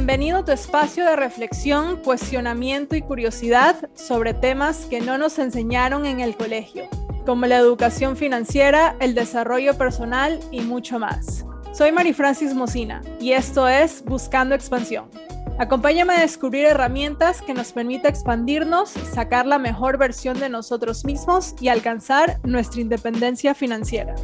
Bienvenido a tu espacio de reflexión, cuestionamiento y curiosidad sobre temas que no nos enseñaron en el colegio, como la educación financiera, el desarrollo personal y mucho más. Soy Mari Francis Mocina y esto es Buscando Expansión. Acompáñame a descubrir herramientas que nos permita expandirnos, sacar la mejor versión de nosotros mismos y alcanzar nuestra independencia financiera.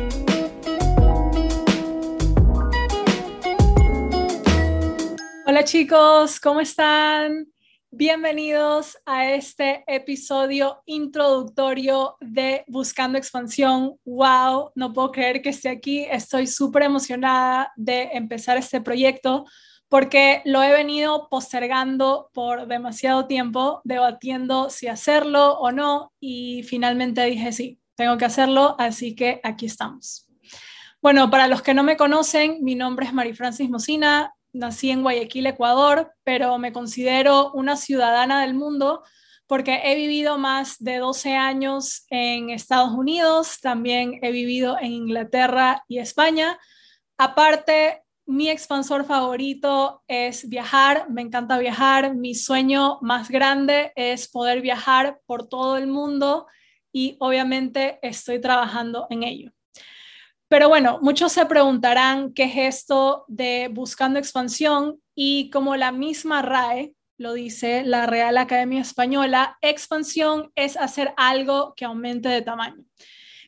Hola chicos, ¿cómo están? Bienvenidos a este episodio introductorio de Buscando Expansión. ¡Wow! No puedo creer que esté aquí. Estoy súper emocionada de empezar este proyecto porque lo he venido postergando por demasiado tiempo, debatiendo si hacerlo o no y finalmente dije sí, tengo que hacerlo, así que aquí estamos. Bueno, para los que no me conocen, mi nombre es Mari Francis Mocina, nací en Guayaquil, Ecuador, pero me considero una ciudadana del mundo porque he vivido más de 12 años en Estados Unidos, también he vivido en Inglaterra y España. Aparte, mi expansor favorito es viajar, me encanta viajar, mi sueño más grande es poder viajar por todo el mundo y obviamente estoy trabajando en ello. Pero bueno, muchos se preguntarán qué es esto de buscando expansión y como la misma RAE lo dice la Real Academia Española, expansión es hacer algo que aumente de tamaño.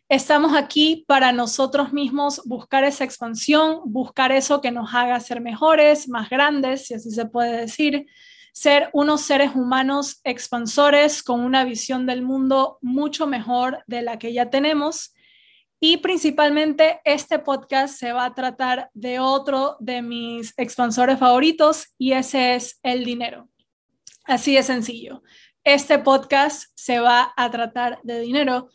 Estamos aquí para nosotros mismos buscar esa expansión, buscar eso que nos haga ser mejores, más grandes, si así se puede decir, ser unos seres humanos expansores con una visión del mundo mucho mejor de la que ya tenemos y principalmente este podcast se va a tratar de otro de mis expansores favoritos y ese es el dinero. Así de sencillo. Este podcast se va a tratar de dinero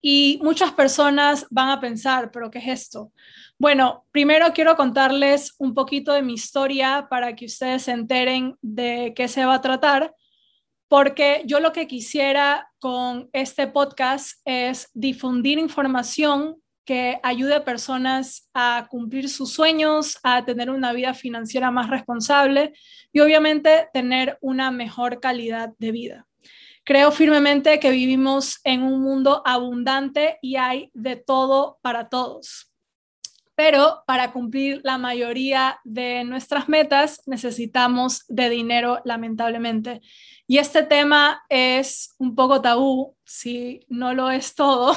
y muchas personas van a pensar, pero ¿qué es esto? Bueno, primero quiero contarles un poquito de mi historia para que ustedes se enteren de qué se va a tratar porque yo lo que quisiera con este podcast es difundir información que ayude a personas a cumplir sus sueños, a tener una vida financiera más responsable y obviamente tener una mejor calidad de vida. Creo firmemente que vivimos en un mundo abundante y hay de todo para todos. Pero para cumplir la mayoría de nuestras metas necesitamos de dinero, lamentablemente. Y este tema es un poco tabú, si no lo es todo,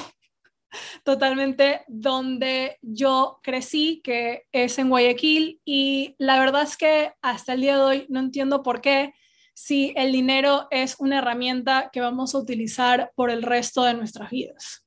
totalmente donde yo crecí, que es en Guayaquil, y la verdad es que hasta el día de hoy no entiendo por qué, si el dinero es una herramienta que vamos a utilizar por el resto de nuestras vidas.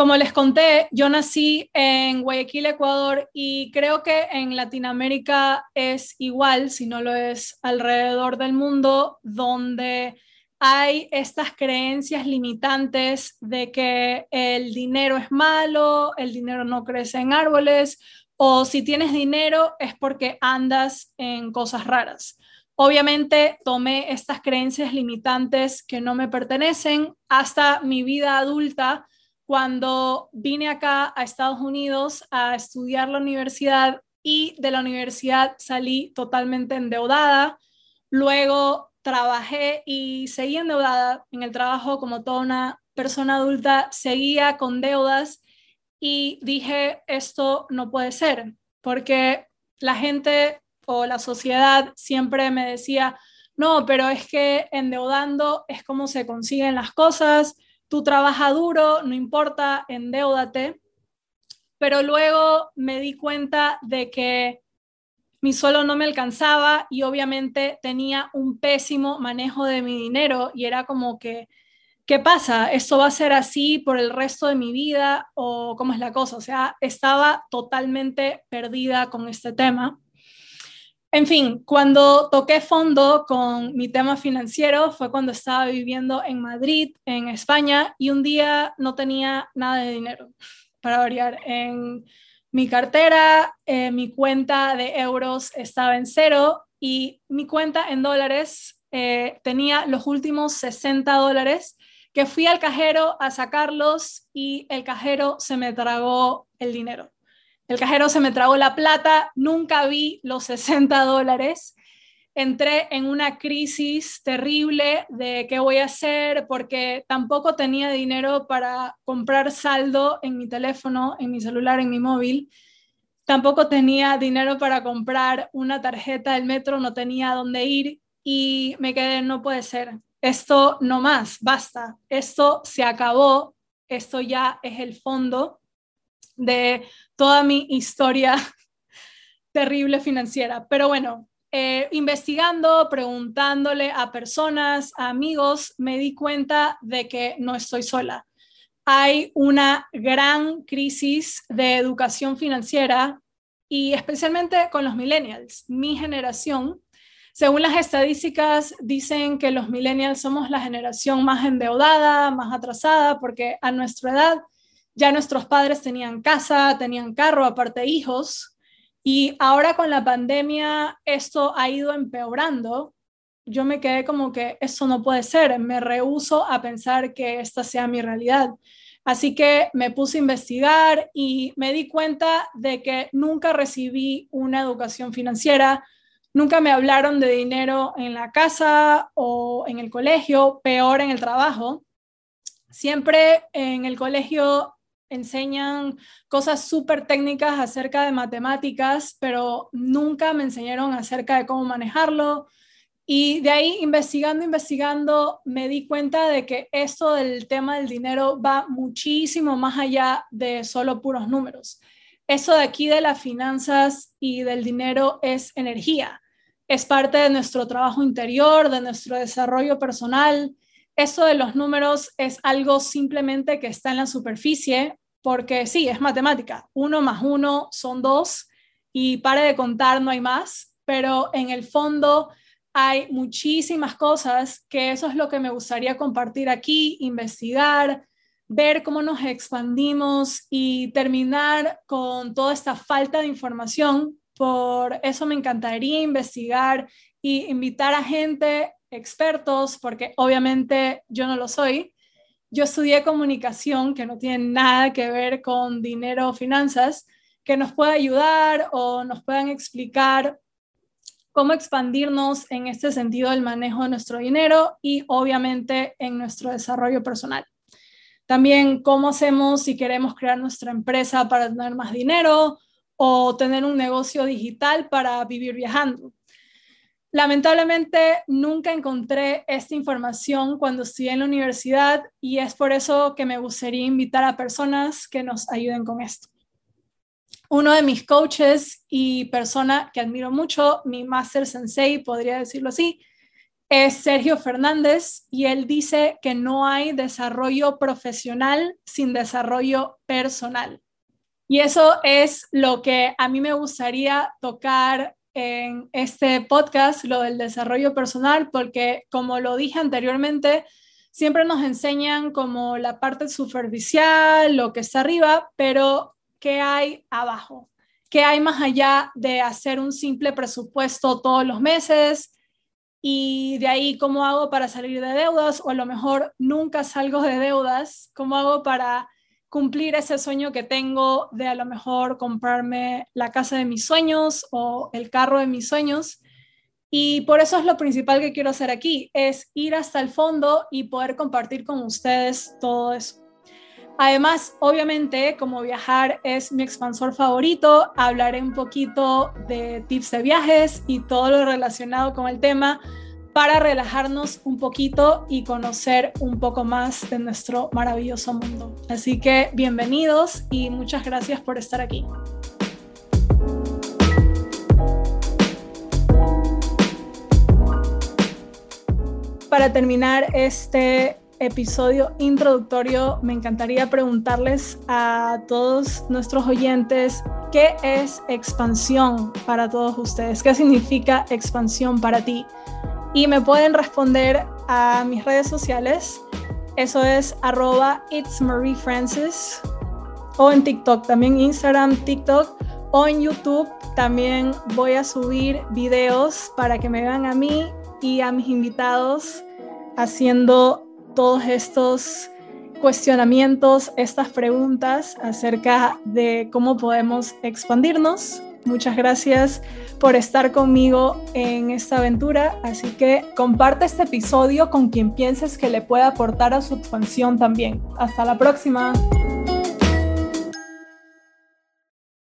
Como les conté, yo nací en Guayaquil, Ecuador, y creo que en Latinoamérica es igual, si no lo es alrededor del mundo, donde hay estas creencias limitantes de que el dinero es malo, el dinero no crece en árboles, o si tienes dinero es porque andas en cosas raras. Obviamente tomé estas creencias limitantes que no me pertenecen hasta mi vida adulta cuando vine acá a Estados Unidos a estudiar la universidad y de la universidad salí totalmente endeudada. Luego trabajé y seguí endeudada en el trabajo como toda una persona adulta, seguía con deudas y dije, esto no puede ser, porque la gente o la sociedad siempre me decía, no, pero es que endeudando es como se consiguen las cosas, tú trabajas duro, no importa, endeudate. Pero luego me di cuenta de que mi suelo no me alcanzaba y obviamente tenía un pésimo manejo de mi dinero y era como que, ¿qué pasa? ¿Esto va a ser así por el resto de mi vida o cómo es la cosa? O sea, estaba totalmente perdida con este tema. En fin, cuando toqué fondo con mi tema financiero fue cuando estaba viviendo en Madrid, en España, y un día no tenía nada de dinero para variar. En mi cartera, eh, mi cuenta de euros estaba en cero y mi cuenta en dólares eh, tenía los últimos 60 dólares que fui al cajero a sacarlos y el cajero se me tragó el dinero. El cajero se me tragó la plata, nunca vi los 60 dólares entré en una crisis terrible de qué voy a hacer porque tampoco tenía dinero para comprar saldo en mi teléfono, en mi celular, en mi móvil. Tampoco tenía dinero para comprar una tarjeta del metro, no tenía dónde ir y me quedé, no puede ser. Esto no más, basta. Esto se acabó. Esto ya es el fondo de toda mi historia terrible financiera. Pero bueno, eh, investigando, preguntándole a personas, a amigos, me di cuenta de que no estoy sola. Hay una gran crisis de educación financiera y especialmente con los millennials, mi generación. Según las estadísticas, dicen que los millennials somos la generación más endeudada, más atrasada, porque a nuestra edad ya nuestros padres tenían casa, tenían carro, aparte hijos, y ahora con la pandemia esto ha ido empeorando. Yo me quedé como que eso no puede ser, me rehuso a pensar que esta sea mi realidad. Así que me puse a investigar y me di cuenta de que nunca recibí una educación financiera, nunca me hablaron de dinero en la casa o en el colegio, peor en el trabajo. Siempre en el colegio enseñan cosas súper técnicas acerca de matemáticas, pero nunca me enseñaron acerca de cómo manejarlo. Y de ahí, investigando, investigando, me di cuenta de que esto del tema del dinero va muchísimo más allá de solo puros números. Eso de aquí de las finanzas y del dinero es energía, es parte de nuestro trabajo interior, de nuestro desarrollo personal, eso de los números es algo simplemente que está en la superficie, porque sí, es matemática. Uno más uno son dos y pare de contar, no hay más, pero en el fondo hay muchísimas cosas que eso es lo que me gustaría compartir aquí, investigar, ver cómo nos expandimos y terminar con toda esta falta de información. Por eso me encantaría investigar y invitar a gente, expertos, porque obviamente yo no lo soy, yo estudié comunicación, que no tiene nada que ver con dinero o finanzas, que nos pueda ayudar o nos puedan explicar cómo expandirnos en este sentido del manejo de nuestro dinero y obviamente en nuestro desarrollo personal. También cómo hacemos si queremos crear nuestra empresa para tener más dinero o tener un negocio digital para vivir viajando. Lamentablemente nunca encontré esta información cuando estudié en la universidad y es por eso que me gustaría invitar a personas que nos ayuden con esto. Uno de mis coaches y persona que admiro mucho, mi master sensei, podría decirlo así, es Sergio Fernández y él dice que no hay desarrollo profesional sin desarrollo personal. Y eso es lo que a mí me gustaría tocar en este podcast lo del desarrollo personal, porque como lo dije anteriormente, siempre nos enseñan como la parte superficial, lo que está arriba, pero ¿qué hay abajo? ¿Qué hay más allá de hacer un simple presupuesto todos los meses? Y de ahí, ¿cómo hago para salir de deudas? O a lo mejor nunca salgo de deudas. ¿Cómo hago para cumplir ese sueño que tengo de a lo mejor comprarme la casa de mis sueños o el carro de mis sueños. Y por eso es lo principal que quiero hacer aquí, es ir hasta el fondo y poder compartir con ustedes todo eso. Además, obviamente, como viajar es mi expansor favorito, hablaré un poquito de tips de viajes y todo lo relacionado con el tema para relajarnos un poquito y conocer un poco más de nuestro maravilloso mundo. Así que bienvenidos y muchas gracias por estar aquí. Para terminar este episodio introductorio, me encantaría preguntarles a todos nuestros oyentes qué es expansión para todos ustedes, qué significa expansión para ti y me pueden responder a mis redes sociales. Eso es arroba it's Marie Francis o en TikTok, también Instagram, TikTok o en YouTube. También voy a subir videos para que me vean a mí y a mis invitados haciendo todos estos cuestionamientos, estas preguntas acerca de cómo podemos expandirnos Muchas gracias por estar conmigo en esta aventura. Así que comparte este episodio con quien pienses que le pueda aportar a su expansión también. Hasta la próxima.